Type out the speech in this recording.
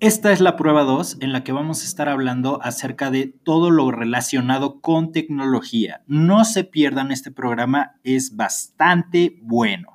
Esta es la prueba 2 en la que vamos a estar hablando acerca de todo lo relacionado con tecnología. No se pierdan este programa, es bastante bueno.